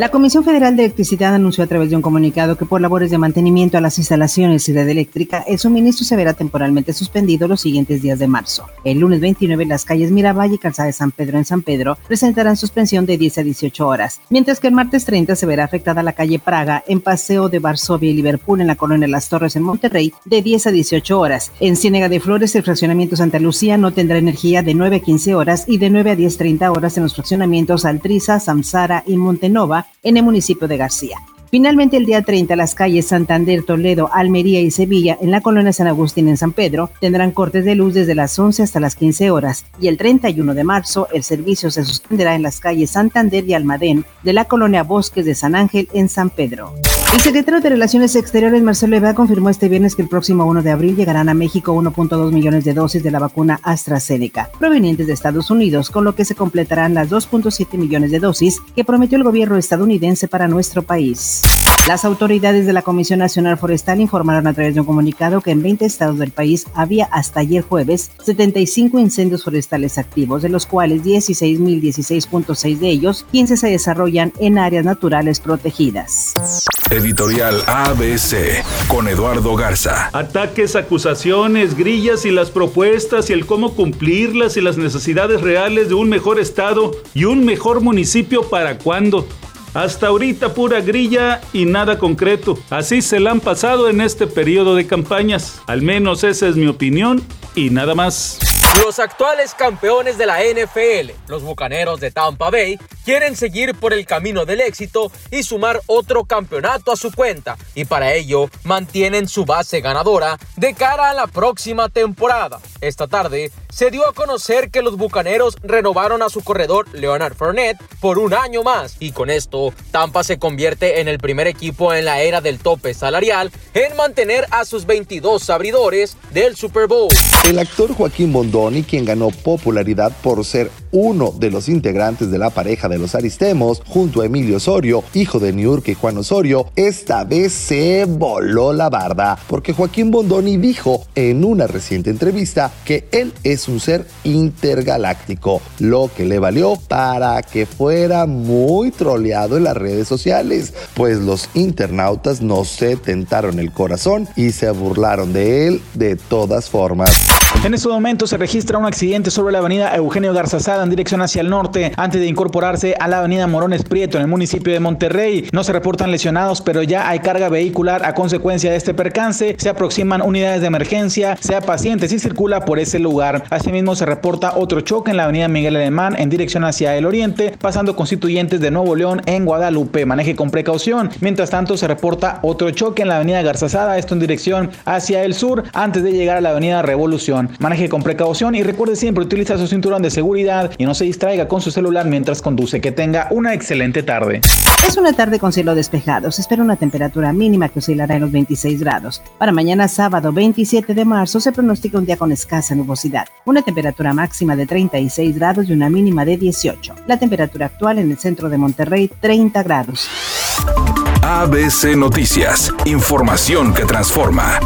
La Comisión Federal de Electricidad anunció a través de un comunicado que por labores de mantenimiento a las instalaciones de red eléctrica, el suministro se verá temporalmente suspendido los siguientes días de marzo. El lunes 29, las calles Miravalle y Calzada de San Pedro en San Pedro presentarán suspensión de 10 a 18 horas, mientras que el martes 30 se verá afectada la calle Praga en Paseo de Varsovia y Liverpool en la colonia Las Torres en Monterrey de 10 a 18 horas. En Ciénega de Flores, el fraccionamiento Santa Lucía no tendrá energía de 9 a 15 horas y de 9 a 10 30 horas en los fraccionamientos Altriza, Samsara y Montenova en el municipio de García. Finalmente, el día 30, las calles Santander, Toledo, Almería y Sevilla, en la colonia San Agustín en San Pedro, tendrán cortes de luz desde las 11 hasta las 15 horas. Y el 31 de marzo, el servicio se suspenderá en las calles Santander y Almadén, de la colonia Bosques de San Ángel en San Pedro. El secretario de Relaciones Exteriores, Marcelo Ebrard, confirmó este viernes que el próximo 1 de abril llegarán a México 1.2 millones de dosis de la vacuna AstraZeneca, provenientes de Estados Unidos, con lo que se completarán las 2.7 millones de dosis que prometió el gobierno estadounidense para nuestro país. Las autoridades de la Comisión Nacional Forestal informaron a través de un comunicado que en 20 estados del país había hasta ayer jueves 75 incendios forestales activos, de los cuales 16.016.6 de ellos, 15 se desarrollan en áreas naturales protegidas. Editorial ABC con Eduardo Garza. Ataques, acusaciones, grillas y las propuestas y el cómo cumplirlas y las necesidades reales de un mejor Estado y un mejor municipio para cuándo. Hasta ahorita pura grilla y nada concreto. Así se la han pasado en este periodo de campañas. Al menos esa es mi opinión y nada más. Los actuales campeones de la NFL, los Bucaneros de Tampa Bay, quieren seguir por el camino del éxito y sumar otro campeonato a su cuenta, y para ello mantienen su base ganadora de cara a la próxima temporada. Esta tarde se dio a conocer que los Bucaneros renovaron a su corredor Leonard Fournette por un año más, y con esto Tampa se convierte en el primer equipo en la era del tope salarial en mantener a sus 22 abridores del Super Bowl. El actor Joaquín Bondoni, quien ganó popularidad por ser uno de los integrantes de la pareja de los Aristemos, junto a Emilio Osorio, hijo de York y Juan Osorio, esta vez se voló la barda, porque Joaquín Bondoni dijo en una reciente entrevista que él es un ser intergaláctico, lo que le valió para que fuera muy troleado en las redes sociales, pues los internautas no se tentaron el corazón y se burlaron de él de todas formas. En este momento se registra un accidente sobre la avenida Eugenio Garzazada en dirección hacia el norte, antes de incorporarse a la avenida Morones Prieto en el municipio de Monterrey. No se reportan lesionados, pero ya hay carga vehicular a consecuencia de este percance. Se aproximan unidades de emergencia, sea paciente si circula por ese lugar. Asimismo, se reporta otro choque en la avenida Miguel Alemán en dirección hacia el oriente, pasando constituyentes de Nuevo León en Guadalupe. Maneje con precaución. Mientras tanto, se reporta otro choque en la avenida Garzazada, esto en dirección hacia el sur, antes de llegar a la avenida Revolución. Maneje con precaución y recuerde siempre utilizar su cinturón de seguridad y no se distraiga con su celular mientras conduce. Que tenga una excelente tarde. Es una tarde con cielo despejado. Se espera una temperatura mínima que oscilará en los 26 grados. Para mañana sábado 27 de marzo se pronostica un día con escasa nubosidad. Una temperatura máxima de 36 grados y una mínima de 18. La temperatura actual en el centro de Monterrey 30 grados. ABC Noticias. Información que transforma.